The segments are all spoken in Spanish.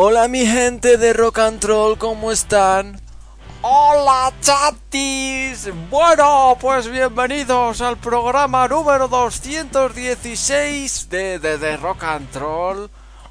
Hola mi gente de Rock and Roll, ¿cómo están? Hola chatis. Bueno, pues bienvenidos al programa número 216 de, de, de Rock and.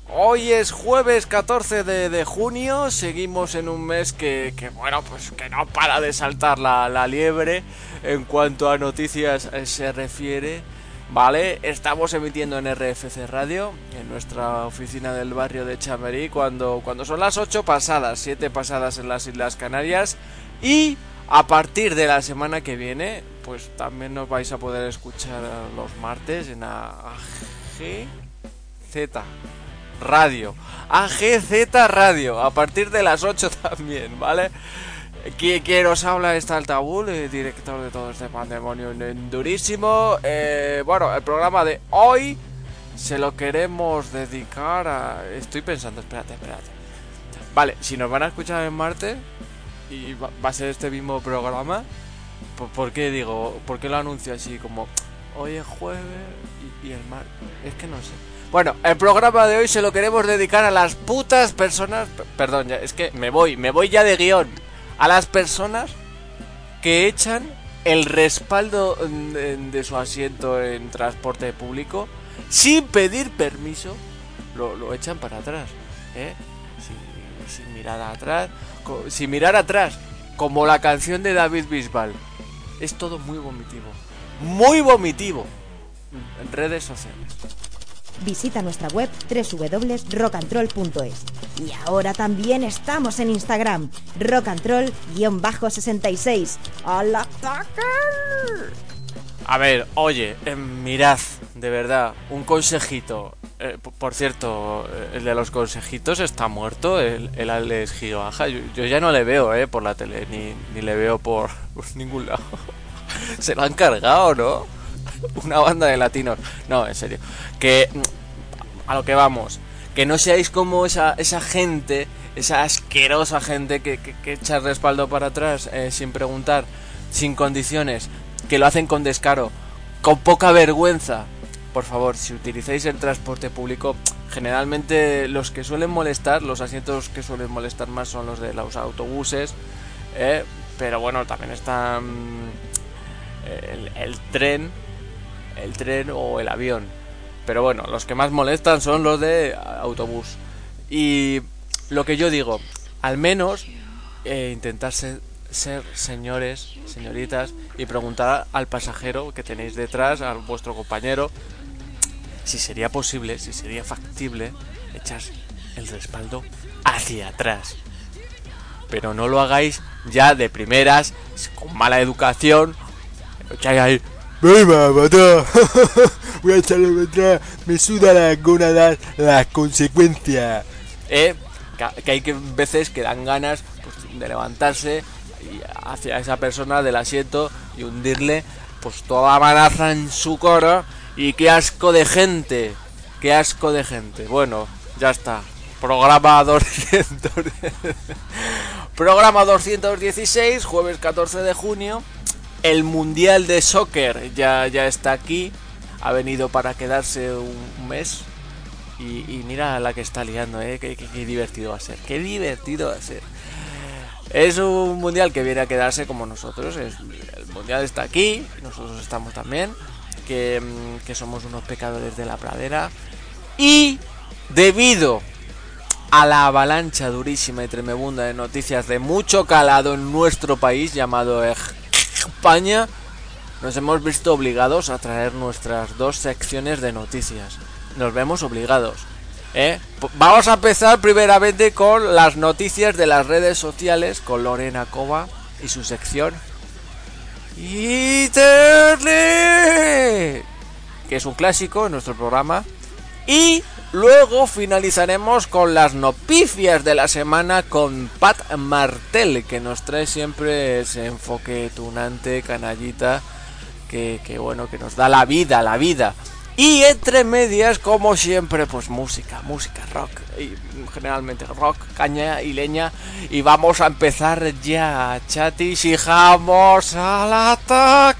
Hoy es jueves 14 de, de junio, seguimos en un mes que, que, bueno, pues que no para de saltar la, la liebre en cuanto a noticias eh, se refiere. Vale, estamos emitiendo en RFC Radio, en nuestra oficina del barrio de Chamerí, cuando, cuando son las 8 pasadas, 7 pasadas en las Islas Canarias. Y a partir de la semana que viene, pues también nos vais a poder escuchar los martes en AGZ Radio. AGZ Radio, a partir de las 8 también, ¿vale? Quien os habla está Altabul, el director de todo este pandemonio durísimo. Eh, bueno, el programa de hoy se lo queremos dedicar a... Estoy pensando, espérate, espérate. Vale, si nos van a escuchar en Marte y va, a ser este mismo programa, ¿por, ¿por, qué digo? ¿Por qué lo anuncio así como hoy es jueves y, y el martes? Es que no sé. Bueno, el programa de hoy se lo queremos dedicar a las putas personas... Perdón, ya, es que me voy, me voy ya de guion a las personas que echan el respaldo de, de, su asiento en transporte público sin pedir permiso, lo, lo echan para atrás, ¿eh? sin, sin, mirar atrás, sin mirar atrás, como la canción de David Bisbal. Es todo muy vomitivo, muy vomitivo en redes sociales visita nuestra web www.rockandroll.es. Y ahora también estamos en Instagram, rockandroll-66. ¡Al ataque! A ver, oye, eh, mirad, de verdad, un consejito. Eh, por cierto, el de los consejitos está muerto, el, el Alex Gigabaja. Yo, yo, ya no le veo eh, por la tele, ni, ni le veo por, por ningún lado. Se lo han cargado, ¿no? una banda de latinos. No, en serio. Que a lo que vamos. Que no seáis como esa, esa gente, esa asquerosa gente que, que, echa el respaldo para atrás eh, sin preguntar, sin condiciones, que lo hacen con descaro, con poca vergüenza. Por favor, si utilizáis el transporte público, generalmente los que suelen molestar, los asientos que suelen molestar más son los de los autobuses, eh, pero bueno, también están el, el tren, el tren o el avión. Pero bueno, los que más molestan son los de autobús. Y lo que yo digo, al menos eh, intentar ser, ser, señores, señoritas, y preguntar al pasajero que tenéis detrás, a vuestro compañero, si sería posible, si sería factible echar el respaldo hacia atrás. Pero no lo hagáis ya de primeras, con mala educación, echáis ahí me. Voy a echarle. Me suda la gónadas las consecuencias. Eh, que hay que veces que dan ganas pues, de levantarse y hacia esa persona del asiento y hundirle pues toda manaza en su coro y qué asco de gente. Qué asco de gente. Bueno, ya está. Programa 200. Programa 216, jueves 14 de junio el Mundial de Soccer ya, ya está aquí. Ha venido para quedarse un mes. Y, y mira la que está liando, ¿eh? Qué, divertido va a ser. Qué divertido va a ser. Es un mundial que viene a quedarse como nosotros. El mundial está aquí, nosotros estamos también. Que, mm, que somos unos pecadores de la pradera. Y debido a la avalancha durísima y tremebunda de noticias de mucho calado en nuestro país llamado España, nos hemos visto obligados a traer nuestras dos secciones de noticias. Nos vemos obligados. ¿eh? Vamos a empezar primeramente con las noticias de las redes sociales con Lorena Cova y su sección Internet, que es un clásico en nuestro programa. Y luego finalizaremos con las noticias de la semana con Pat Martel, que nos trae siempre ese enfoque tunante, canallita, que, que bueno, que nos da la vida, la vida. Y entre medias, como siempre, pues música, música, rock, y generalmente rock, caña y leña. Y vamos a empezar ya, chatis, y vamos al ataque.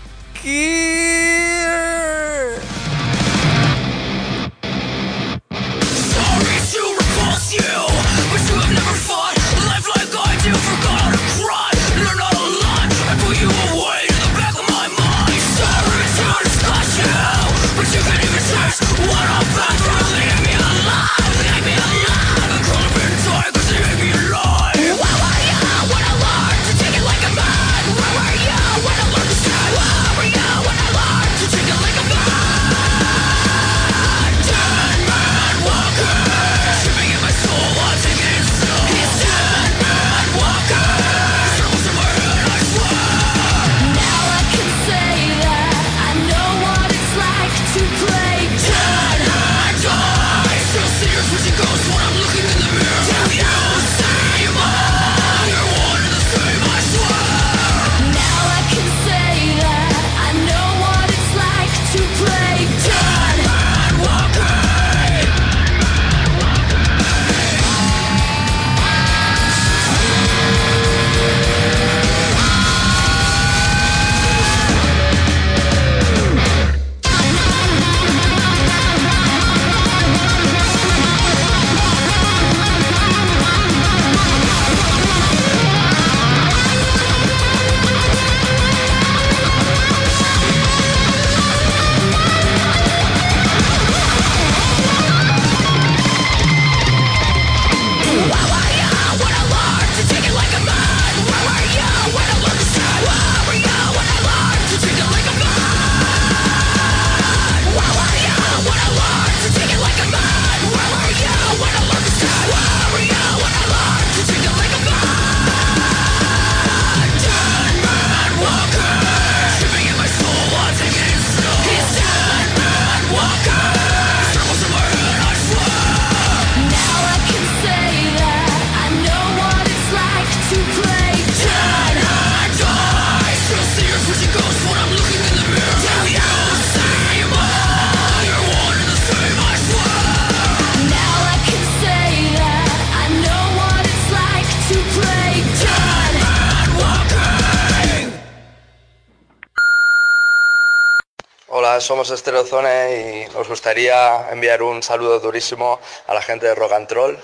Somos Estereozone y nos gustaría enviar un saludo durísimo a la gente de Rock Troll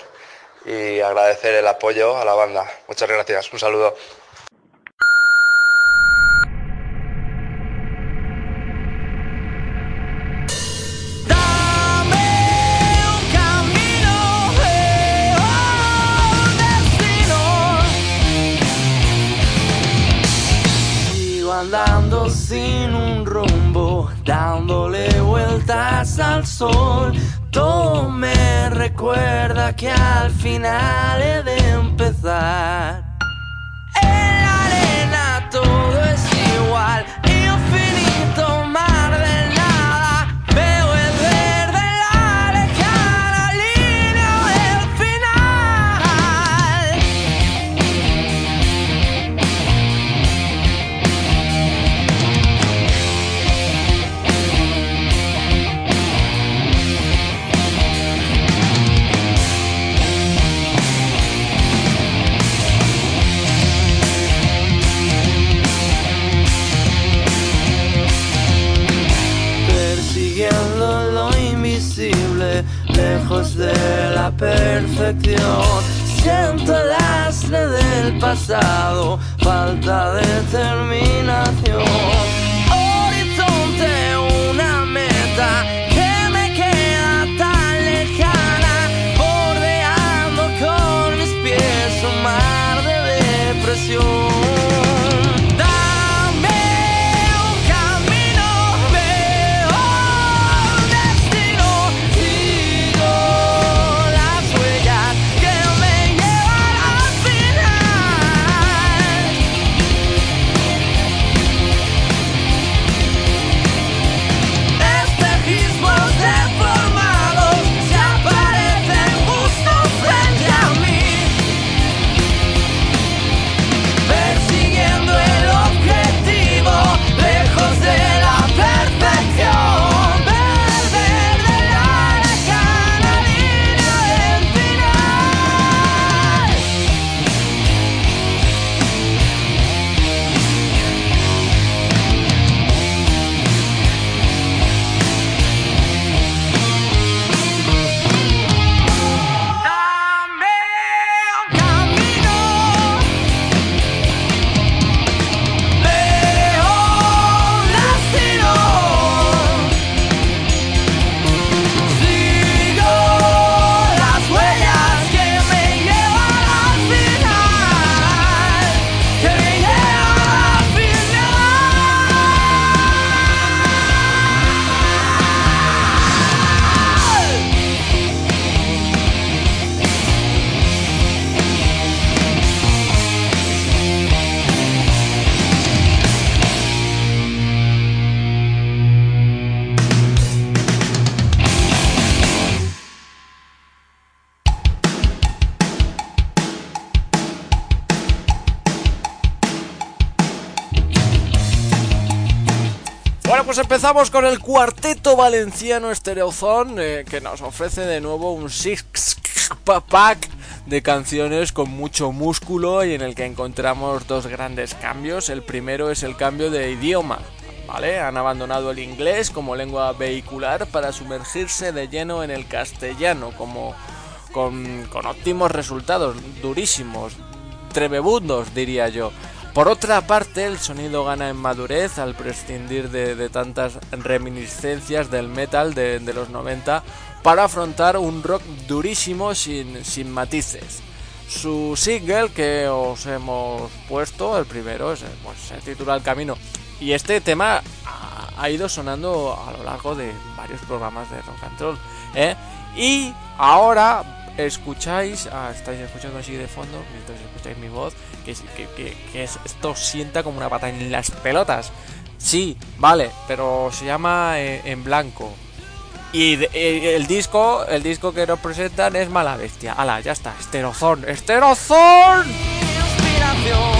y agradecer el apoyo a la banda. Muchas gracias, un saludo. Sigo andando sin sol. Todo me recuerda que al final he de empezar. En la arena todo es igual, falta de determinación. Pues empezamos con el cuarteto valenciano Stereozone, eh, que nos ofrece de nuevo un six pack de canciones con mucho músculo y en el que encontramos dos grandes cambios. El primero es el cambio de idioma, ¿vale? Han abandonado el inglés como lengua vehicular para sumergirse de lleno en el castellano, como con, con óptimos resultados, durísimos, tremebundos, diría yo. Por otra parte, el sonido gana en madurez al prescindir de, tantas reminiscencias del metal de, los 90 para afrontar un rock durísimo sin, sin matices. Su single que os hemos puesto, el primero, es, pues, se titula El Camino. Y este tema ha, ha ido sonando a lo largo de varios programas de rock and roll. ¿eh? Y ahora escucháis, ah, estáis escuchando así de fondo, mientras escucháis mi voz, que, es- que, que- que es- esto sienta como una pata en las pelotas. Sí, vale, pero se llama eh, En Blanco. Y eh, el disco, el disco que nos presentan es Mala Bestia. Ala, ya está, Esterozón, Esterozón. inspiración.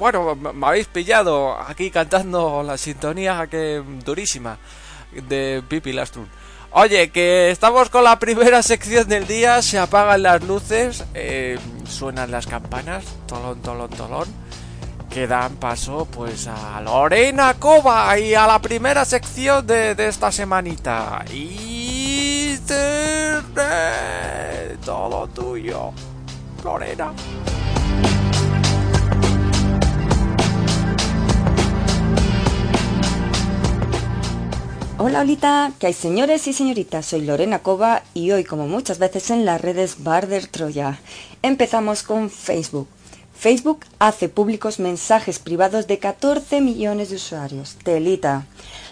Bueno, me habéis pillado aquí cantando la sintonía que durísima de Pipi Lastrun. Oye, que estamos con la primera sección del día, se apagan las luces, eh, suenan las campanas, tolón, tolón, tolón, que dan paso pues a Lorena Cova y a la primera sección de, de esta semanita. Y... Todo tuyo, Lorena. Hola Olita, que hay señores y señoritas, soy Lorena Cova y hoy como muchas veces en las redes Barder Troya. Empezamos con Facebook. Facebook hace públicos mensajes privados de 14 millones de usuarios. Telita.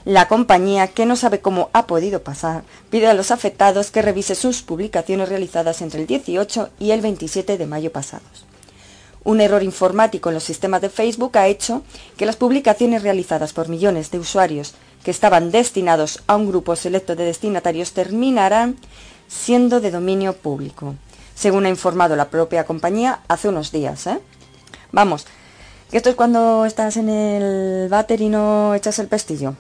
La compañía, que no sabe cómo ha podido pasar, pide a los afectados que revise sus publicaciones realizadas entre el 18 y el 27 de mayo pasados. Un error informático en los sistemas de Facebook ha hecho que las publicaciones realizadas por millones de usuarios que estaban destinados a un grupo selecto de destinatarios terminarán siendo de dominio público, según ha informado la propia compañía hace unos días. ¿eh? Vamos, esto es cuando estás en el váter y no echas el pestillo.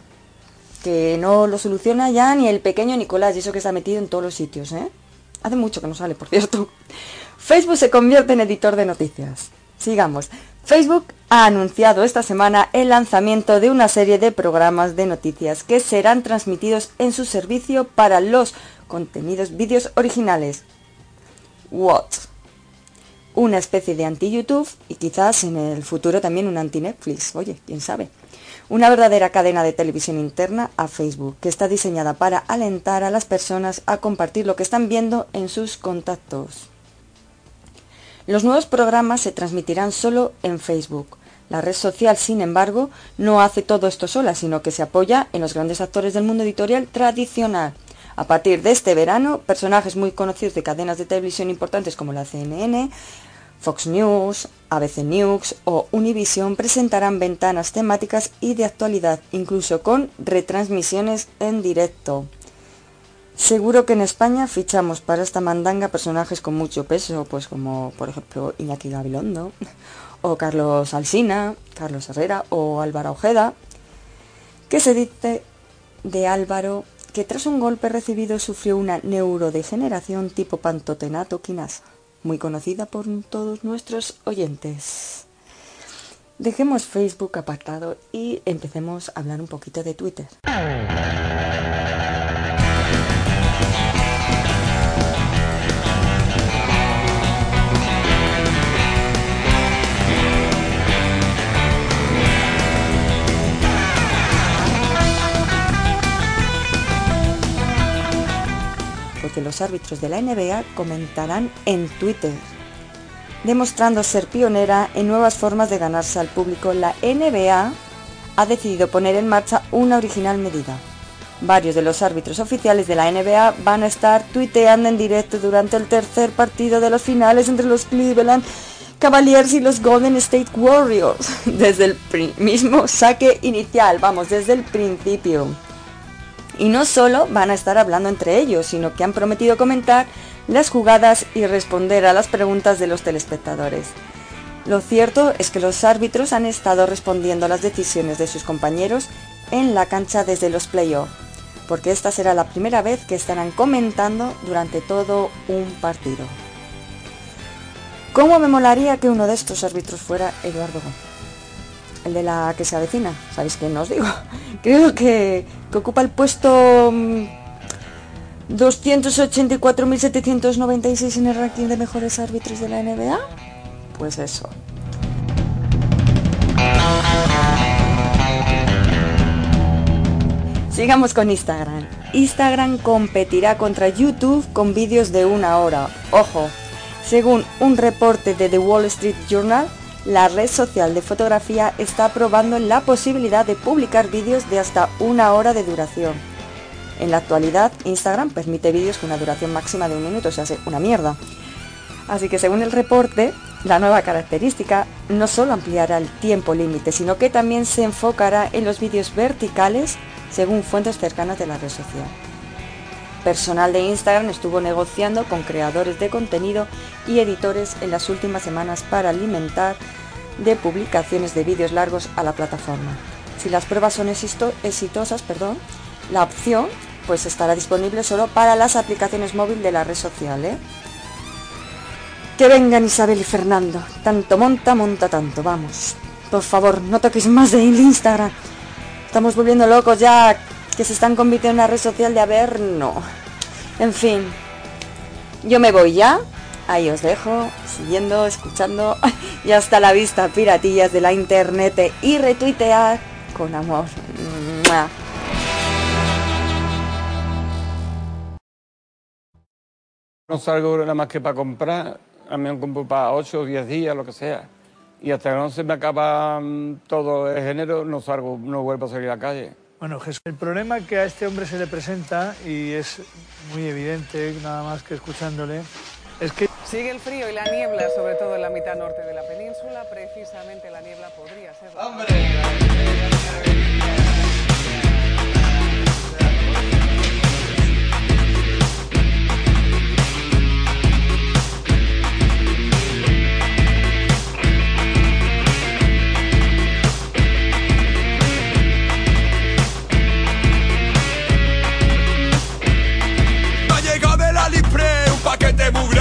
Que no lo soluciona ya ni el pequeño Nicolás, y eso que está metido en todos los sitios. ¿eh? Hace mucho que no sale, por cierto. Facebook se convierte en editor de noticias. Sigamos. Facebook ha anunciado esta semana el lanzamiento de una serie de programas de noticias que serán transmitidos en su servicio para los contenidos vídeos originales. What? Una especie de anti-YouTube y quizás en el futuro también un anti-Netflix. Oye, quién sabe. Una verdadera cadena de televisión interna a Facebook que está diseñada para alentar a las personas a compartir lo que están viendo en sus contactos. Los nuevos programas se transmitirán solo en Facebook. La red social, sin embargo, no hace todo esto sola, sino que se apoya en los grandes actores del mundo editorial tradicional. A partir de este verano, personajes muy conocidos de cadenas de televisión importantes como la CNN, Fox News, ABC News o Univision presentarán ventanas temáticas y de actualidad, incluso con retransmisiones en directo. Seguro que en España fichamos para esta mandanga personajes con mucho peso, pues como por ejemplo Iñaki Gabilondo, o Carlos Alsina, Carlos Herrera o Álvaro Ojeda. ¿Qué se dice de Álvaro que tras un golpe recibido sufrió una neurodegeneración tipo pantotenato quinasa, muy conocida por todos nuestros oyentes? Dejemos Facebook apartado y empecemos a hablar un poquito de Twitter. Los árbitros de la NBA comentarán en Twitter, demostrando ser pionera en nuevas formas de ganarse al público. La NBA ha decidido poner en marcha una original medida. Varios de los árbitros oficiales de la NBA van a estar tuiteando en directo durante el tercer partido de las finales entre los Cleveland Cavaliers y los Golden State Warriors, desde el mismo saque inicial, vamos, desde el principio. Y no solo van a estar hablando entre ellos, sino que han prometido comentar las jugadas y responder a las preguntas de los telespectadores. Lo cierto es que los árbitros han estado respondiendo a las decisiones de sus compañeros en la cancha desde los playoffs, porque esta será la primera vez que estarán comentando durante todo un partido. ¿Cómo me molaría que uno de estos árbitros fuera Eduardo Gómez? El de la que se avecina, ¿sabéis quién os digo? Creo que, que ocupa el puesto mm, 284.796 en el ranking de mejores árbitros de la NBA. Pues eso. Sigamos con Instagram. Instagram competirá contra YouTube con vídeos de una hora. Ojo, según un reporte de The Wall Street Journal, la red social de fotografía está probando la posibilidad de publicar vídeos de hasta una hora de duración. En la actualidad, Instagram permite vídeos con una duración máxima de un minuto, o sea, una mierda. Así que según el reporte, la nueva característica no solo ampliará el tiempo límite, sino que también se enfocará en los vídeos verticales según fuentes cercanas de la red social. personal de Instagram estuvo negociando con creadores de contenido y editores en las últimas semanas para alimentar de publicaciones de vídeos largos a la plataforma. Si las pruebas son exito- exitosas, perdón, la opción pues estará disponible solo para las aplicaciones móviles de la red social. ¿eh? Que vengan Isabel y Fernando. Tanto monta, monta tanto. Vamos. Por favor, no toquéis más de Instagram. Estamos volviendo locos ya que se están convirtiendo en una red social de haber no. En fin. Yo me voy ya. Ahí os dejo, siguiendo, escuchando. Y hasta la vista, piratillas de la internet. Y retuitear con amor. ¡Mua! No salgo nada más que para comprar, a mí me compro para 8 o 10 días, lo que sea. Y hasta que no se me acaba mm, todo el género, no salgo, no vuelvo a salir a la calle. Bueno, Jesús, el problema que a este hombre se le presenta, y es muy evidente, nada más que escuchándole, es que Sigue el frío y la niebla, sobre todo en la mitad norte de la península. Precisamente la niebla podría ser. la- un paquete muy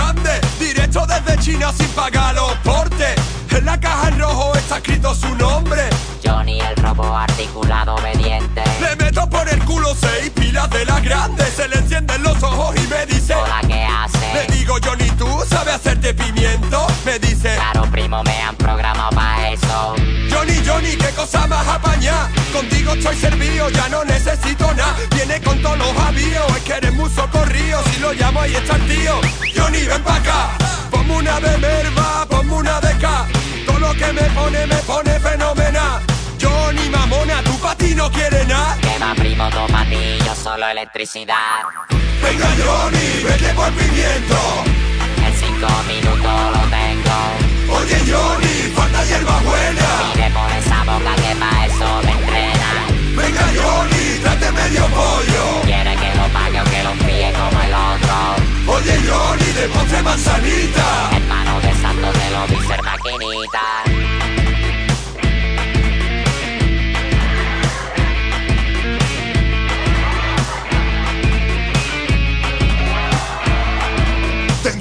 desde China sin pagar los portes En la caja en rojo está escrito su nombre Johnny el robo articulado obediente. Le meto por el culo seis pilas de las grandes Se le encienden los ojos y me dice Hola, ¿qué hace? Le digo Johnny, ¿tú sabes hacerte pimiento? Me dice Claro, primo, me han programado para eso. Johnny, Johnny, qué cosa más apañá Contigo estoy servido, ya no necesito nada. Viene con todos los avíos, es que eres muy socorrido. Si lo llamo ahí está el tío. Johnny, ven pa' acá. Ponme una de merva, ponme una de K. Todo lo que me pone, me pone fenomenal. Johnny, mamona, tú pa' ti no quieres nada. Que va, primo, toma ti, yo solo electricidad. Venga Johnny, vete por pimiento. En cinco minutos lo tengo. Oye Johnny, falta hierba buena Mire por esa boca que pa' eso me entrena. Venga Johnny, trate medio pollo Quiere que lo pague o que lo fríe como el otro. Oye Johnny, de postre manzanita Hermano de santo te lo ser maquinita.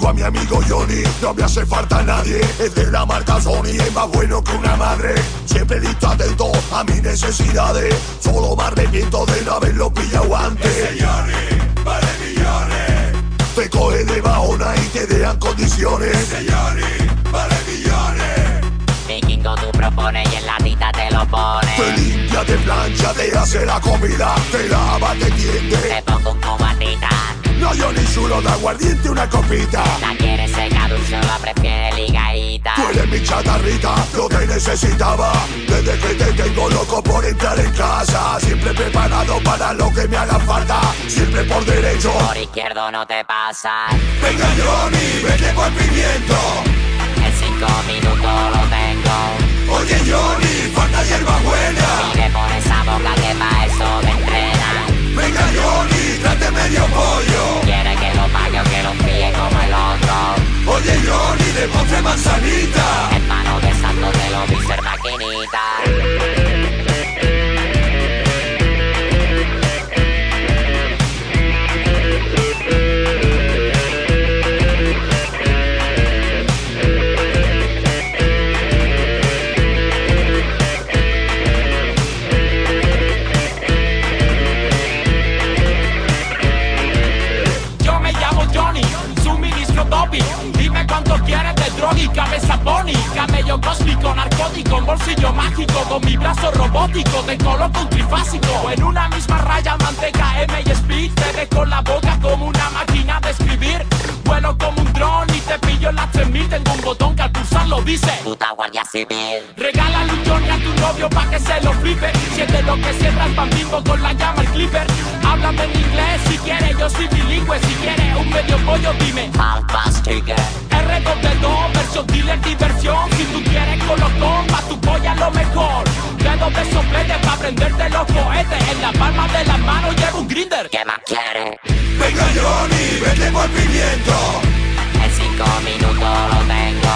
A mi amigo Johnny, no me hace falta nadie Es de la marca Sony, es más bueno que una madre. Siempre listo atento a mis necesidades. Solo me arrepiento de no haberlo pillado antes. Ese Johnny, vale millones. Te coge de bajona y te dejan condiciones. Ese Johnny, vale millones. Vikingo tú propones y en la tita te lo Te pones. limpia, te plancha, te hace la comida Te lava, te tiende. Te pongo un cubatita. No Johnny chulo de aguardiente una copita La quieres seca, dulce la prefiere ligadita. Tú eres mi chatarrita, lo que necesitaba Desde que te tengo loco por entrar en casa Siempre preparado para lo que me haga falta Siempre por derecho Por izquierdo no te pasa. Venga Johnny, vete por pimiento En cinco minutos lo tengo. Oye Johnny, falta hierba buena Mire por esa boca que pa' eso me entrena. Venga Johnny, medio pollo Quiere que lo pague o que lo fríe como el otro. Oye Johnny, de postre manzanita Hermano de santo te lo ser maquinita. Con mi brazo robótico te coloco un trifásico. En una misma raya, manteca, M y speed. Te dejo la boca como una máquina de escribir. Vuelo como un dron y te pillo en las 3000. Tengo un botón que al pulsarlo dice. Puta guardia civil. Regálale un Johnny a tu novio pa' que se lo flipe Siente lo que siembra el bambino con la llama el clipper Háblame en inglés si quieres, yo soy bilingüe Si quieres un medio pollo dime Alphas R de dos, versión dealer diversión Si tú quieres colocón, pa' tu polla lo mejor Dedos de soplete pa' prenderte los cohetes En la palma de las manos llevo un grinder ¿Qué más quieres? Venga Johnny, vete por pimiento. En cinco minutos lo tengo.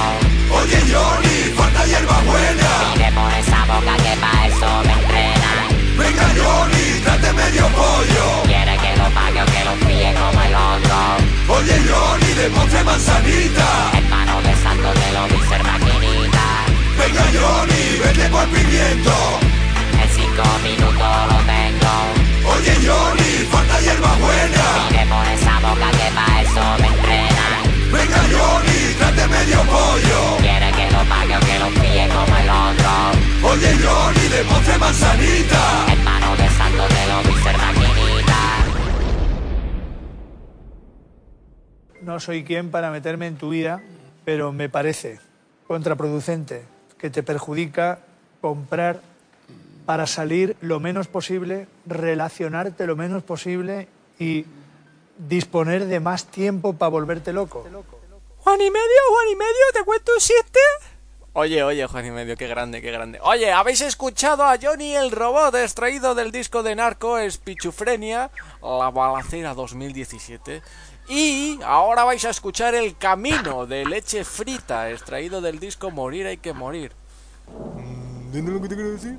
Oye Johnny, falta hierba buena. Mire por esa boca que pa' eso me entrenan. Venga Johnny, trate medio pollo. Quiere que lo pague o que lo fíe como el. Oye Johnny, de postre manzanita. Hermano de santo te lo ser maquinita. Venga Johnny, vete por pimiento. En cinco minutos lo tengo. Oye Johnny, falta hierba buena. Mire por esa boca que pa' eso me entrenan. Venga Johnny, trate medio pollo. Quiere que lo pague o que lo fíe como el otro. Oye Johnny, de postre manzanita. Hermano de santo te lo ser maquinita. No soy quien para meterme en tu vida, pero me parece contraproducente que te perjudica comprar para salir lo menos posible, relacionarte lo menos posible y disponer de más tiempo para volverte loco. Juan y medio, Juan y medio, ¿te cuento un chiste? Oye, oye, Juan y medio, qué grande, qué grande. Oye, ¿habéis escuchado a Johnny el robot extraído del disco de Narco Espichufrenia, La Balacera 2017? Y ahora vais a escuchar El Camino de Leche Frita, extraído del disco Morir hay que morir. ¿Entiendes lo que te quiero decir?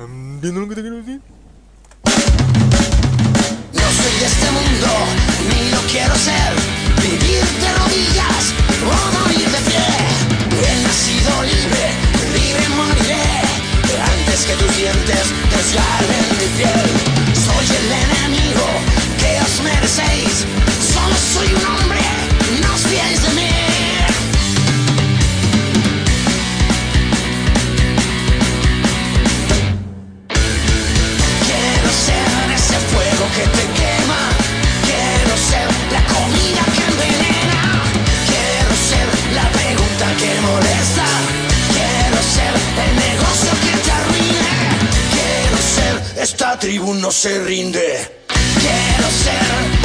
¿Entiendes lo que te quiero decir? No soy de este mundo, ni lo quiero ser. Vivir de rodillas o morir de pie. He nacido libre, libre moriré. Antes que tus dientes desgarren mi piel. Soy el enemigo merecéis. Solo soy un hombre, no os fiéis de mí. Quiero ser ese fuego que te quema. Quiero ser la comida que envenena. Quiero ser la pregunta que molesta. Quiero ser el negocio que te arruine. Quiero ser esta tribu no se rinde. Quiero ser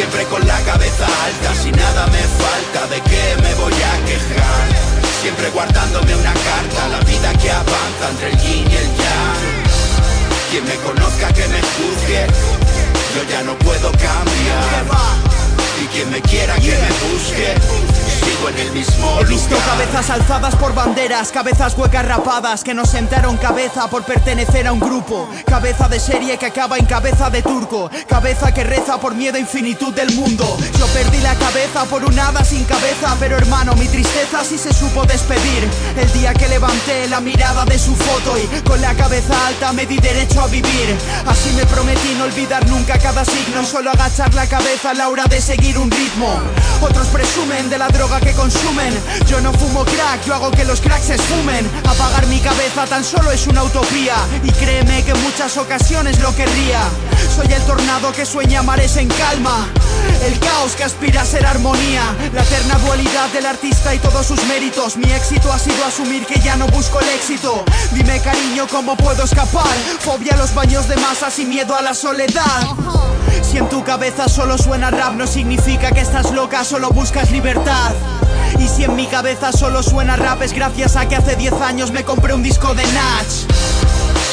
Siempre con la cabeza alta, si nada me falta, ¿de qué me voy a quejar? Siempre guardándome una carta, la vida que avanza entre el yin y el yang. Quien me conozca que me juzgue, yo ya no puedo cambiar. Y quien me quiera que me busque sigo en el mismo He visto lugar. cabezas alzadas por banderas, cabezas huecas rapadas que no sentaron cabeza por pertenecer a un grupo. Cabeza de serie que acaba en cabeza de turco. Cabeza que reza por miedo a infinitud del mundo. Yo perdí la cabeza por un hada sin cabeza, pero hermano, mi tristeza sí se supo despedir. El día que levanté la mirada de su foto y con la cabeza alta me di derecho a vivir. Así me prometí no olvidar nunca cada signo, solo agachar la cabeza a la hora de seguir un ritmo. Otros presumen de la droga que consumen. Yo no fumo crack, yo hago que los cracks se esfumen. Apagar mi cabeza tan solo es una utopía. Y créeme que en muchas ocasiones lo querría. Soy el tornado que sueña mares en calma. El caos que aspira a ser armonía. La eterna dualidad del artista y todos sus méritos. Mi éxito ha sido asumir que ya no busco el éxito. Dime cariño, ¿cómo puedo escapar? Fobia a los baños de masas y miedo a la soledad. Si en tu cabeza solo suena rap, no significa que estás loca, solo buscas libertad. Y si en mi cabeza solo suena rap, es gracias a que hace 10 años me compré un disco de Natch.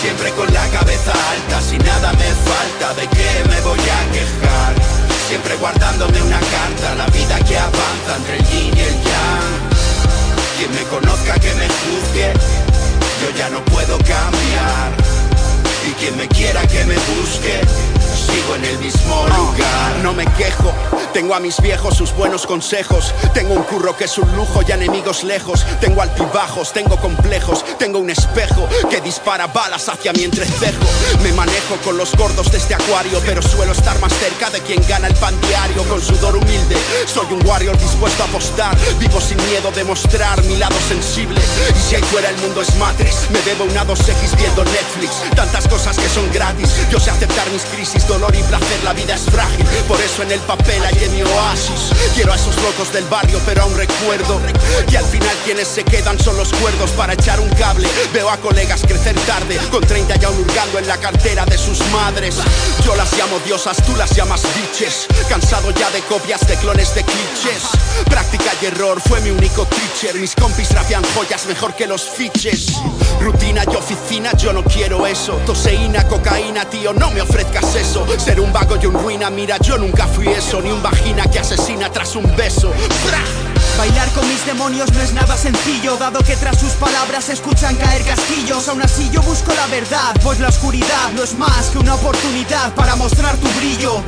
Siempre con la cabeza alta, si nada me falta, ¿de qué me voy a quejar? Siempre guardándome una carta, la vida que avanza entre el yin y el yang. Quien me conozca que me juzgue, yo ya no puedo cambiar. Y quien me quiera que me busque, sigo en el mismo lugar. No me quejo, tengo a mis viejos sus buenos consejos. Tengo un curro que es un lujo y enemigos lejos. Tengo altibajos, tengo complejos. Tengo un espejo que dispara balas hacia mi entrecejo. Me manejo con los gordos de este acuario, pero suelo estar más cerca de quien gana el pan diario. Con sudor humilde, soy un warrior dispuesto a apostar. Vivo sin miedo de mostrar mi lado sensible. Y si ahí fuera el mundo es matrix, me debo una 2X viendo Netflix. Tantas cosas que son gratis. Yo sé aceptar mis crisis, dolor y placer. La vida es frágil, por eso en el papel hay mi oasis. Quiero a esos locos del barrio, pero aún recuerdo que al final quienes se quedan son los cuerdos para echar un cable. Veo a colegas crecer tarde, con 30 ya aún hurgando en la cartera de sus madres. Yo las llamo diosas, tú las llamas bitches. Cansado ya de copias de clones de clichés. Práctica y error fue mi único teacher. Mis compis rapean joyas mejor que los fiches. Rutina y oficina, yo no quiero eso. Toseína, cocaína, tío, no me ofrezcas eso. Ser un vago y un ruina, mira, yo nunca fui eso. Ni un vagina que asesina tras un beso. ¡Fra! Bailar con mis demonios no es nada sencillo, dado que tras sus palabras se escuchan caer castillos. Aún así yo busco la verdad, pues la oscuridad no es más que una oportunidad para mostrar tu brillo.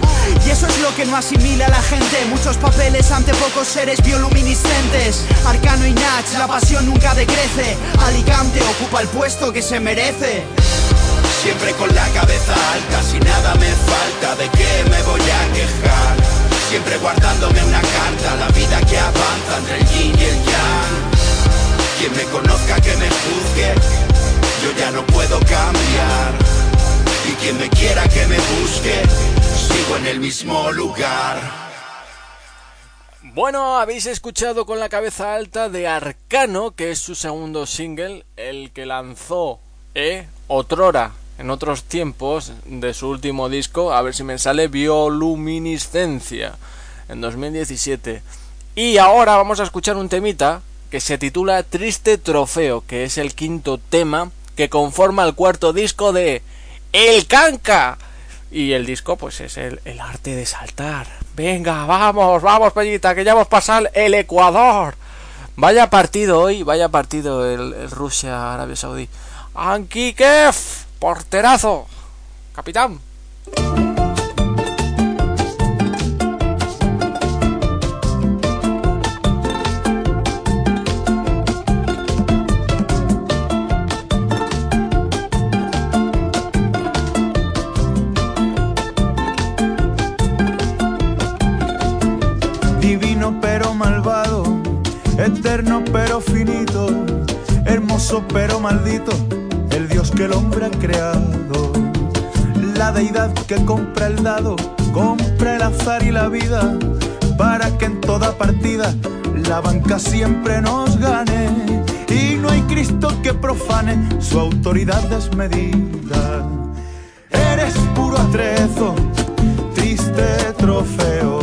Y eso es lo que no asimila la gente. Muchos papeles ante pocos seres bioluminiscentes. Arcano y Nach, la pasión nunca decrece. Alicante ocupa el puesto que se merece. Siempre con la cabeza alta, si nada me falta, ¿de qué me voy a quejar? Siempre guardándome una carta, la vida que avanza entre el yin y el yang. Quien me conozca que me juzgue, yo ya no puedo cambiar. Y quien me quiera que me busque, sigo en el mismo lugar. Bueno, habéis escuchado con la cabeza alta de Arcano, que es su segundo single, el que lanzó, eh, otrora, en otros tiempos, de su último disco, a ver si me sale Bioluminiscencia, en 2017. Y ahora vamos a escuchar un temita que se titula Triste Trofeo, que es el quinto tema que conforma el cuarto disco de El Canca. Y el disco, pues es el, el arte de saltar. Venga, vamos, vamos, Peñita, que ya hemos pasado el Ecuador. Vaya partido hoy, vaya partido el, el Rusia-Arabia Saudí. Ankikev, porterazo, capitán. Divino pero malvado, eterno pero finito, hermoso pero maldito, que el hombre ha creado. La deidad que compra el dado, compra el azar y la vida, para que en toda partida la banca siempre nos gane. Y no hay Cristo que profane su autoridad desmedida. Eres puro atrezo, triste trofeo.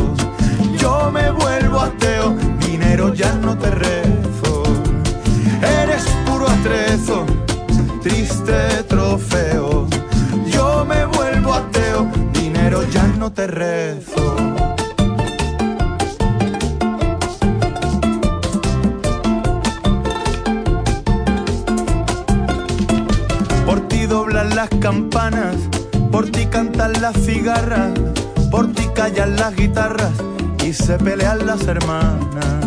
Yo me vuelvo ateo, dinero ya no te rezo. Eres puro atrezo triste trofeo. Yo me vuelvo ateo, dinero ya no te rezo. Por ti doblan las campanas, por ti cantan las cigarras, por ti callan las guitarras y se pelean las hermanas.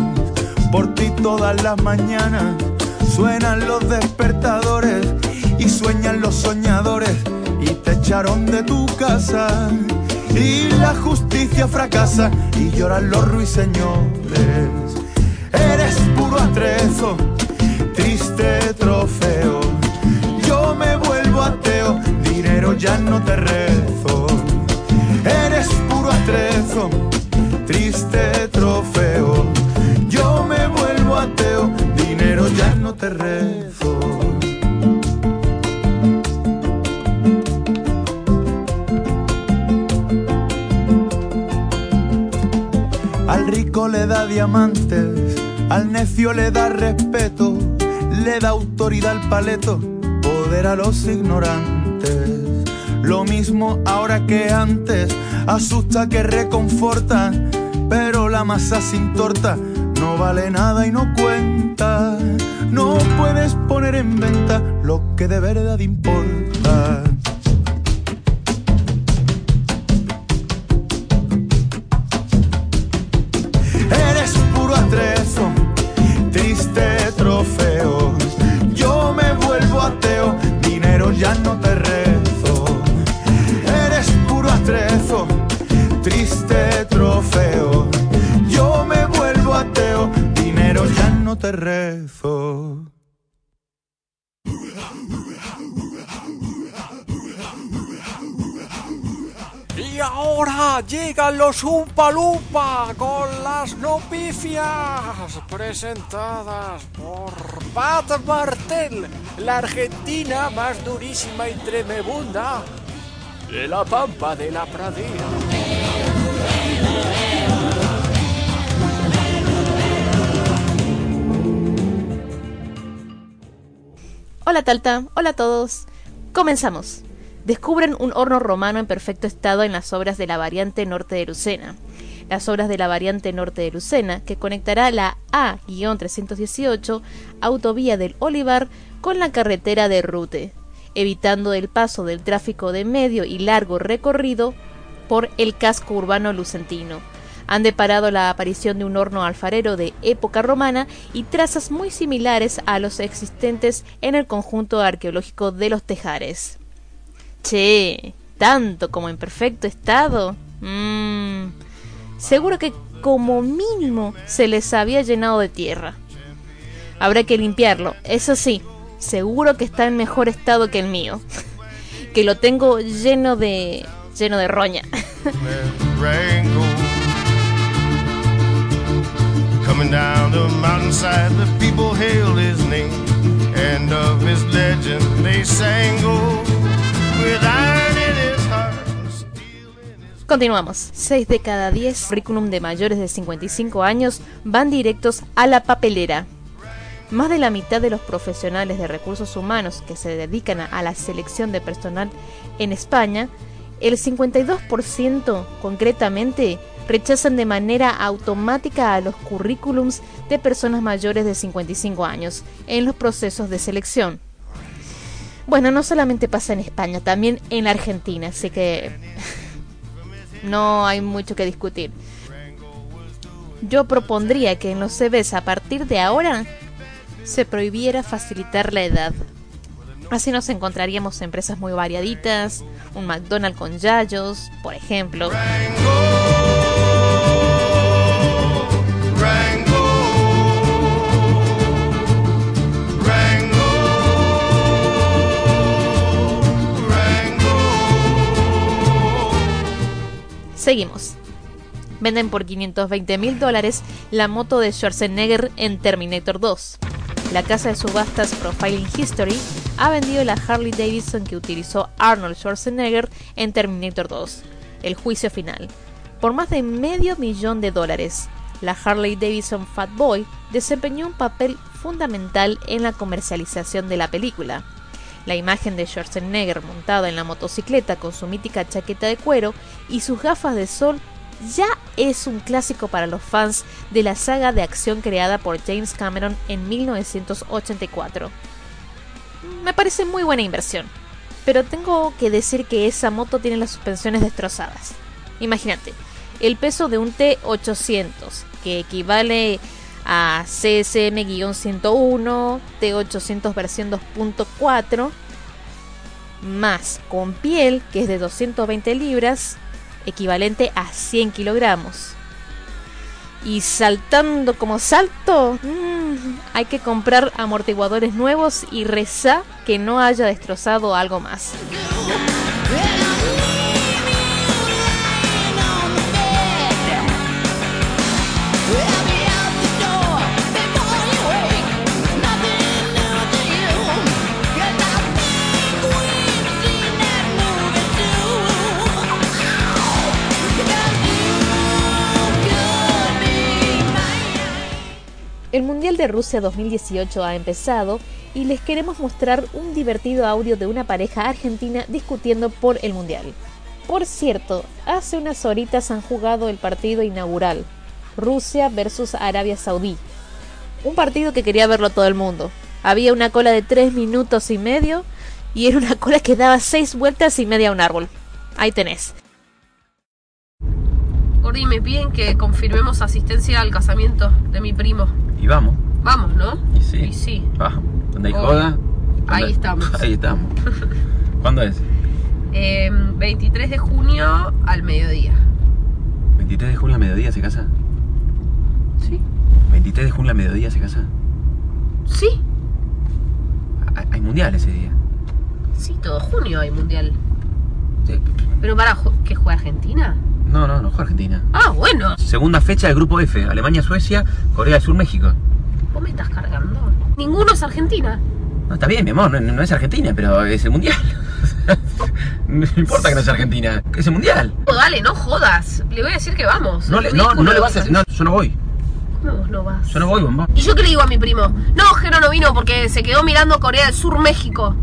Por ti todas las mañanas suenan los despertadores y sueñan los soñadores y te echaron de tu casa. Y la justicia fracasa y lloran los ruiseñores. Eres puro atrezo, triste trofeo. Yo me vuelvo ateo, dinero ya no te rezo. Eres puro atrezo, triste trofeo. Yo me vuelvo ya no te rezo. Al rico le da diamantes, al necio le da respeto, le da autoridad al paleto, poder a los ignorantes. Lo mismo ahora que antes, asusta que reconforta, pero la masa sin torta no vale nada y no cuenta. No puedes poner en venta lo que de verdad importa. Llegan los Umpalupa con las noticias presentadas por Pat Martel, la argentina más durísima y tremebunda de la pampa de la pradera. Hola Talta, hola a todos. Comenzamos. Descubren un horno romano en perfecto estado en las obras de la variante norte de Lucena. Las obras de la variante norte de Lucena, que conectará la A-318 autovía del Olivar con la carretera de Rute, evitando el paso del tráfico de medio y largo recorrido por el casco urbano lucentino. Han deparado la aparición de un horno alfarero de época romana y trazas muy similares a los existentes en el conjunto arqueológico de los Tejares. Che, tanto como en perfecto estado. Mmm, seguro que como mínimo se les había llenado de tierra. Habrá que limpiarlo, eso sí, seguro que está en mejor estado que el mío. que lo tengo lleno de. lleno de roña. Coming down the mountainside, the people hailed his name, and of his legend they sang, oh, Continuamos. 6 de cada 10 currículum de mayores de 55 años van directos a la papelera. Más de la mitad de los profesionales de recursos humanos que se dedican a la selección de personal en España, el 52% concretamente rechazan de manera automática a los currículums de personas mayores de 55 años en los procesos de selección. Bueno, no solamente pasa en España, también en Argentina, así que no hay mucho que discutir. Yo propondría que en los CVs a partir de ahora se prohibiera facilitar la edad. Así nos encontraríamos empresas muy variaditas, un McDonald's con yayos, por ejemplo. Seguimos. Venden por 520 mil dólares la moto de Schwarzenegger en Terminator 2. La casa de subastas Profiling History ha vendido la Harley Davidson que utilizó Arnold Schwarzenegger en Terminator 2, el juicio final, por más de medio millón de dólares. La Harley Davidson Fat Boy desempeñó un papel fundamental en la comercialización de la película. La imagen de Schwarzenegger montado en la motocicleta con su mítica chaqueta de cuero y sus gafas de sol ya es un clásico para los fans de la saga de acción creada por James Cameron en 1984. Me parece muy buena inversión. pero tengo que decir que esa moto tiene las suspensiones destrozadas. Imagínate, el peso de un T800, que equivale a CSM-101, T800 versión 2.4, más con piel, que es de 220 libras, equivalente a 100 kilogramos. Y saltando como salto, mm, hay que comprar amortiguadores nuevos y rezar que no haya destrozado algo más. El Mundial de Rusia 2018 ha empezado y les queremos mostrar un divertido audio de una pareja argentina discutiendo por el Mundial. Por cierto, hace unas horitas han jugado el partido inaugural, Rusia versus Arabia Saudí. Un partido que quería verlo todo el mundo. Había una cola de 3 minutos y medio y era una cola que daba 6 vueltas y media a un árbol. Ahí tenés. Gordi, me piden que confirmemos asistencia al casamiento de mi primo. Y vamos. Vamos, ¿no? Y sí. Y sí. Vamos. Donde hay Obvio. joda. Ahí donde- estamos. Ahí estamos. ¿Cuándo es? Eh, 23 de junio al mediodía. 23 de junio a mediodía se casa. Sí. 23 de junio a mediodía se casa. Sí. Hay, mundial ese día. Sí, todo junio hay mundial. Pero para, ¿que juega Argentina? No, no, no juega Argentina. Ah, bueno. Segunda fecha del grupo F. Alemania, Suecia, Corea del Sur, México. Vos me estás cargando. Ninguno es Argentina. No, está bien, mi amor, no, no es Argentina, pero es el mundial. no importa que no sea Argentina, es el mundial. Oh, dale, no jodas. Le voy a decir que vamos. No, le, no, no le vas a decir, no, yo no voy. ¿Cómo vos no vas? Yo no voy, bomba. ¿Y yo qué le digo a mi primo? No, Jero no vino porque se quedó mirando Corea del Sur, México.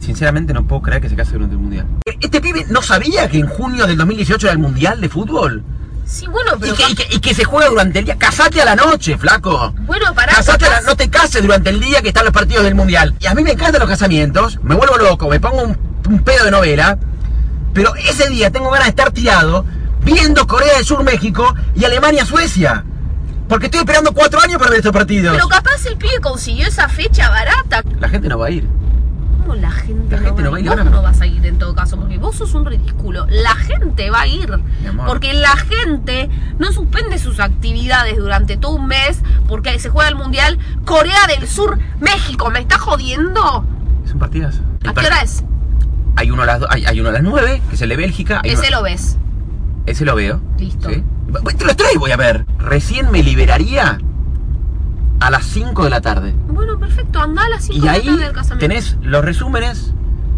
Sinceramente no puedo creer que se case durante el mundial. ¿Este pibe no sabía que en junio del 2018 era el mundial de fútbol? Sí, bueno, pero... Y que, y que- y que se juega durante el día. Casate a la noche, flaco. Bueno, pará. Casate a la- no te cases durante el día que están los partidos del mundial. Y a mí me encantan los casamientos, me vuelvo loco, me pongo un, un pedo de novela. Pero ese día tengo ganas de estar tirado viendo Corea del Sur, México y Alemania, Suecia. Porque estoy esperando cuatro años para ver estos partidos. Pero capaz el pibe consiguió esa fecha barata. La gente no va a ir. ¿Cómo la gente, La gente no va a ir, Vos no vas a ir en todo caso, porque vos sos un ridículo. La gente va a ir. Porque la gente no suspende sus actividades durante todo un mes porque se juega el Mundial Corea del Sur, México. ¿Me estás jodiendo? Es un partidazo. ¿A qué hora es? Hay uno a las, do- hay, hay uno a las 9, que es el de Bélgica. hay Ese uno- lo ves. Ese lo veo. Listo. ¿sí? Te los tres voy a ver. Recién me liberaría a las 5 de la tarde. Bueno, perfecto. Andá a las 5 Y de la ahí tarde del casamiento. tenés los resúmenes,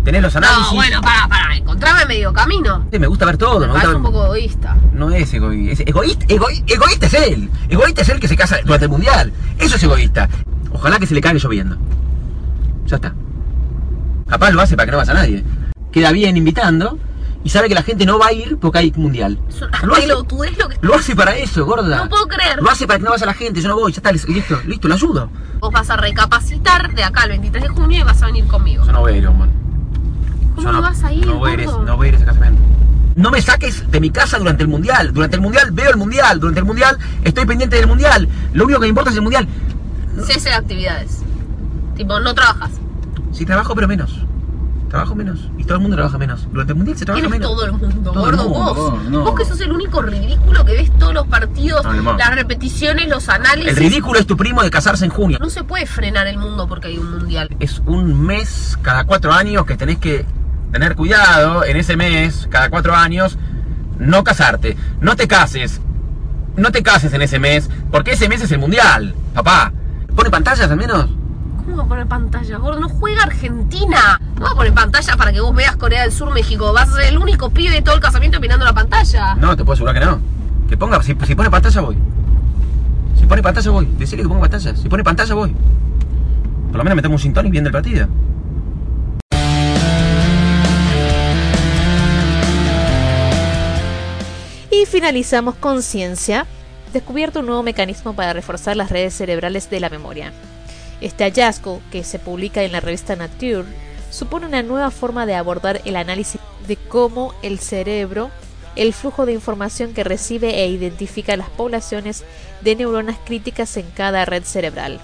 tenés los análisis. No, bueno, pará, pará. Encontrame medio camino. Sí, Me gusta ver todo. Me Me gusta ver- un poco egoísta. No es egoísta. Es egoísta, egoí- egoísta es él. Egoísta es él que se casa durante el mundial. Eso es egoísta. Ojalá que se le caiga lloviendo. Ya está. Capaz lo hace para que no vaya nadie. Queda bien invitando y sabe que la gente no va a ir porque hay mundial. Lo hace, pelotudez lo que... lo hace para eso, gorda. No puedo creer. Lo hace para que no vaya la gente. Yo no voy. Ya está, listo, listo, lo ayudo. Vos vas a recapacitar de acá al 23 de junio y vas a venir conmigo. Yo no voy a ir, hombre. ¿Cómo no vas a ir, No voy a ir, a no voy a ir a ese casamiento. No me saques de mi casa durante el mundial. Durante el mundial veo el mundial. Durante el mundial estoy pendiente del mundial. Lo único que me importa es el mundial. Cese de actividades. Tipo, no trabajas. Sí, trabajo, pero menos. Trabajo menos. Y todo el mundo trabaja menos. Durante el mundial se trabaja Tienes menos. todo el mundo, Todo el gordo. mundo, vos. vos, no. Vos que sos el único ridículo que ves todos los partidos, No, las repeticiones, los análisis. El ridículo es tu primo de casarse en junio. No se puede frenar el mundo porque hay un mundial. Es un mes cada cuatro años que tenés que tener cuidado en ese mes, cada cuatro años, no casarte. No te cases. No te cases en ese mes, porque ese mes es el mundial, papá. ¿Pone pantallas al menos? ¿Cómo va a poner pantalla, gordo? No juega Argentina. No va a poner pantalla para que vos veas Corea del Sur, México. Vas a ser el único pibe de todo el casamiento mirando la pantalla. No, te puedo asegurar que no. Que ponga, si, si pone pantalla voy. Si pone pantalla voy. Decirle que ponga pantalla. Si pone pantalla voy. Por lo menos metemos un sintón y viendo el partido. Y finalizamos con ciencia. Descubierto un nuevo mecanismo para reforzar las redes cerebrales de la memoria. Este hallazgo, que se publica en la revista Nature, supone una nueva forma de abordar el análisis de cómo el cerebro, el flujo de información que recibe e identifica las poblaciones de neuronas críticas en cada red cerebral,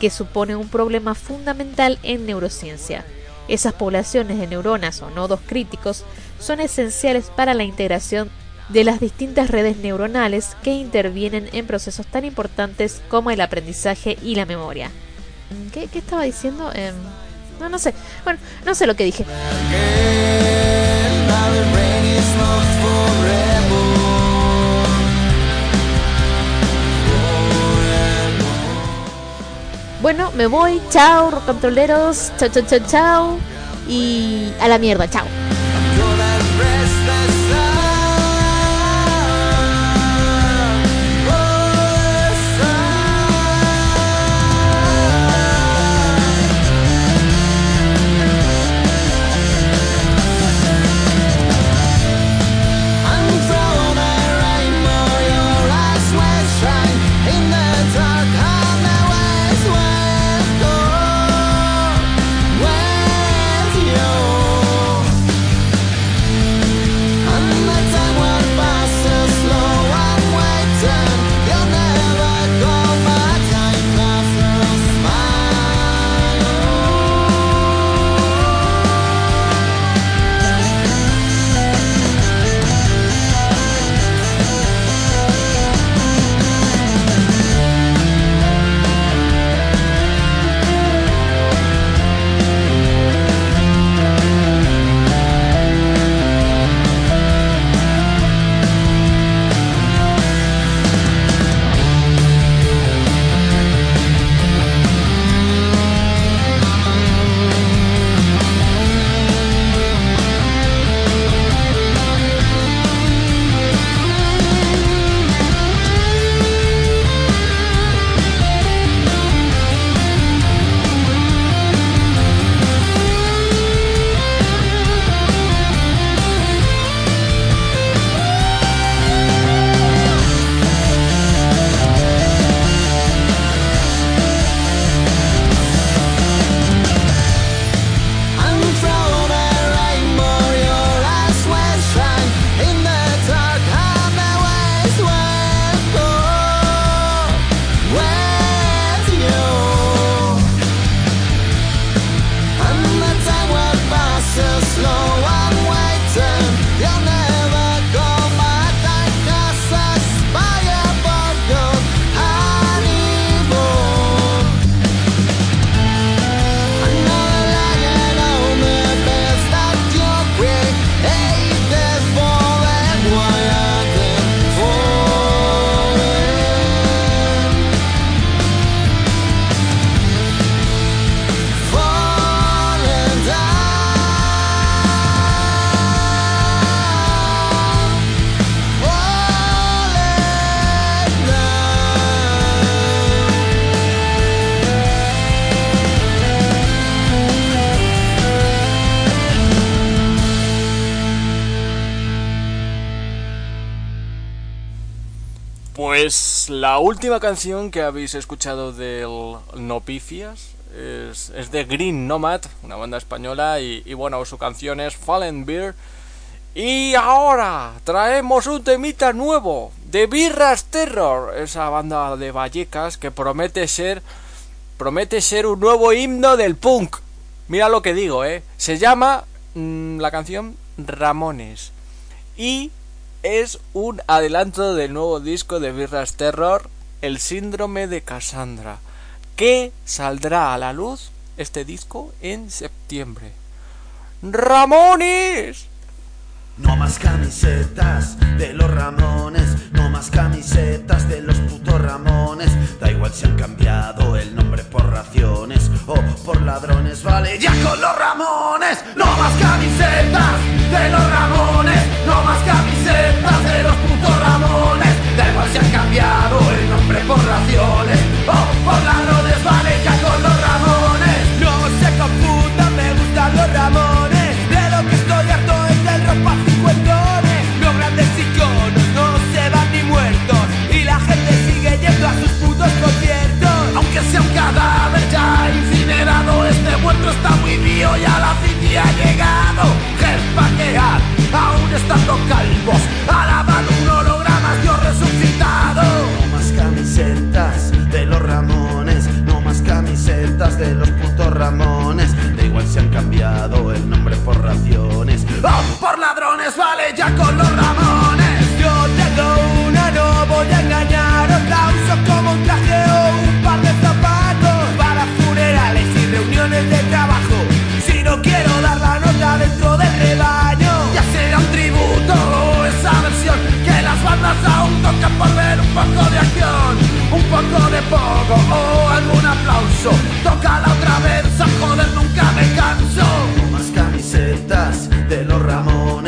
que supone un problema fundamental en neurociencia. Esas poblaciones de neuronas o nodos críticos son esenciales para la integración de las distintas redes neuronales que intervienen en procesos tan importantes como el aprendizaje y la memoria. ¿Qué, estaba diciendo? Em, no, no sé. Bueno, no sé lo que dije. Bueno, me voy. Chao, controleros. Chao, chao, chao, chao. Y a la mierda. Chao. Última canción que habéis escuchado del No Pifias es, es de Green Nomad, una banda española, y, bueno, su canción es Fallen Beer. Y ahora traemos un temita nuevo de Birras Terror, esa banda de Vallecas que promete ser promete ser un nuevo himno del punk. Mira lo que digo, eh. Se llama mm, la canción Ramones y es un adelanto del nuevo disco de Birras Terror, El síndrome de Cassandra, que saldrá a la luz este disco en septiembre. Ramones. No más camisetas de los Ramones, no más camisetas de los putos Ramones. Da igual si han cambiado el nombre por raciones o por ladrones, vale, ya con los Ramones. No más camisetas de los Ramones, no más camisetas de los putos Ramones. Da igual si han cambiado por raciones o por las rodes valencia con los ramones. No se confunda, me gustan los ramones. De lo que estoy harto es del rock para cincuentones. Los grandes sillones no se van ni muertos. Y la gente sigue yendo a sus putos conciertos. Aunque sea un cadáver ya incinerado, este muerto está muy mío y a la fin ha llegado. Jefaquear, aún estando calvos, de los putos Ramones. Da igual si han cambiado el nombre por raciones. ¡Oh, por ladrones! Vale, ya con los Ramones. Yo tengo una, no voy a engañaros La uso como un traje o un par de zapatos Para funerales y reuniones de trabajo Si no quiero dar la nota dentro del rebaño Ya sea un tributo o esa versión que las bandas aún tocan por ver un poco de acción, un poco de poco o algún aplauso. Toca la otra vez, joder, nunca me canso. Más camisetas de los Ramones,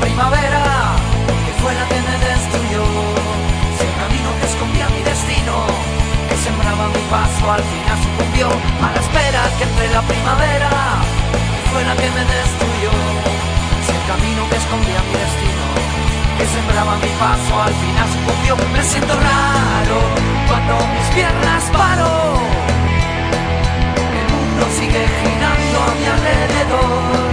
primavera, que fue la que me destruyó, el camino que escondía mi destino que sembraba mi paso al final sucumbió a la espera que entre la primavera que fue la que me destruyó. El camino que escondía mi destino que sembraba mi paso al final sucumbió. Me siento raro cuando mis piernas paro. El mundo sigue girando a mi alrededor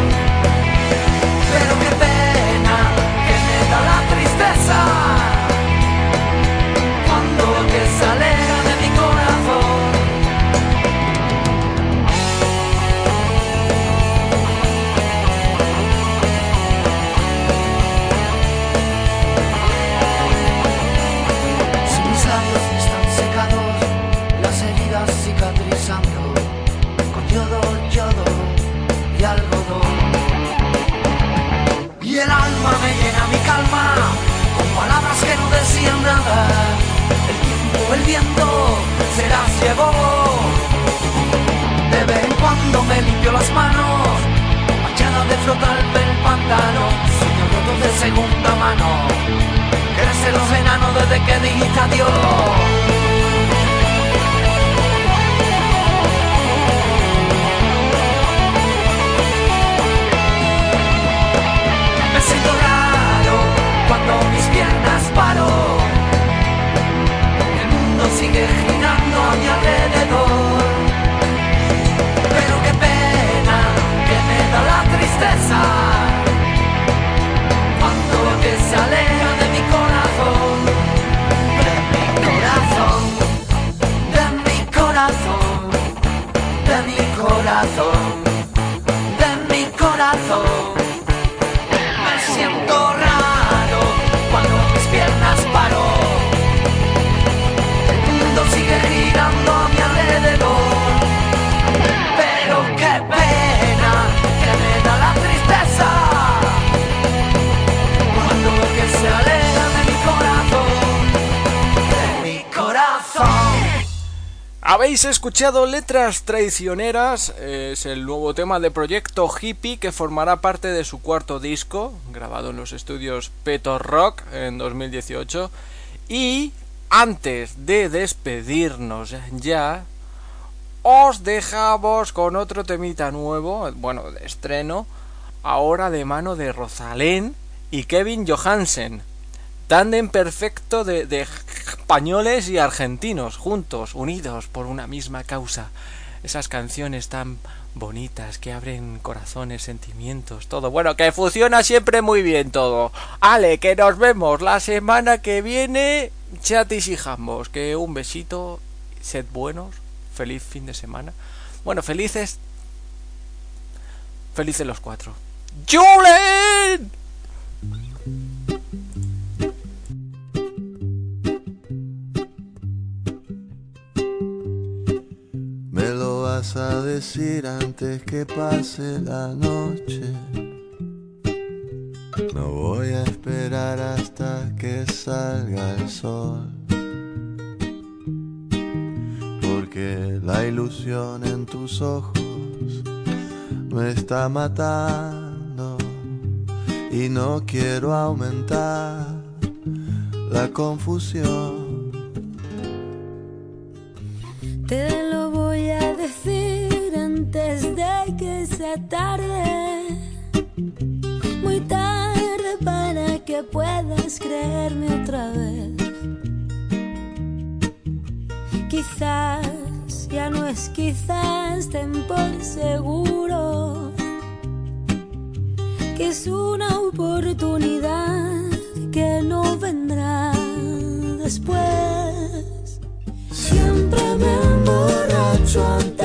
mi calma con palabras que no decían nada. El tiempo, el viento se las llevó. De vez en cuando me limpio las manos, manchada de frotarme el pantalón. Sueño roto de segunda mano, crecen los enanos desde que dijiste adiós. Paro. El mundo sigue girando a mi alrededor. Pero qué pena que me da la tristeza. Cuando que se aleja de mi corazón. De mi corazón. De mi corazón. De mi corazón. Habéis escuchado Letras Traicioneras, es el nuevo tema de Proyecto Hippie que formará parte de su cuarto disco, grabado en los estudios Peto Rock en 2018. Y antes de despedirnos ya, os dejamos con otro temita nuevo, bueno, de estreno, ahora de mano de Rosalén y Kevin Johansen. Tándem perfecto de, de españoles y argentinos, juntos, unidos por una misma causa. Esas canciones tan bonitas que abren corazones, sentimientos, todo. Bueno, que funciona siempre muy bien todo. Ale, que nos vemos la semana que viene. Chatis y jambos, que un besito, sed buenos, feliz fin de semana. Bueno, felices. Felices los cuatro. ¡Julen! Vas a decir antes que pase la noche. No voy a esperar hasta que salga el sol. Porque la ilusión en tus ojos me está matando. Y no quiero aumentar la confusión. Tarde. Muy tarde para que puedas creerme otra vez. Quizás, ya no es quizás, ten por seguro que es una oportunidad que no vendrá después. Siempre me emborracho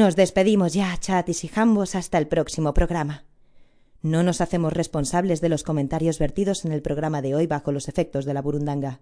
Nos despedimos ya, chatis y jambos, hasta el próximo programa. No nos hacemos responsables de los comentarios vertidos en el programa de hoy bajo los efectos de la burundanga.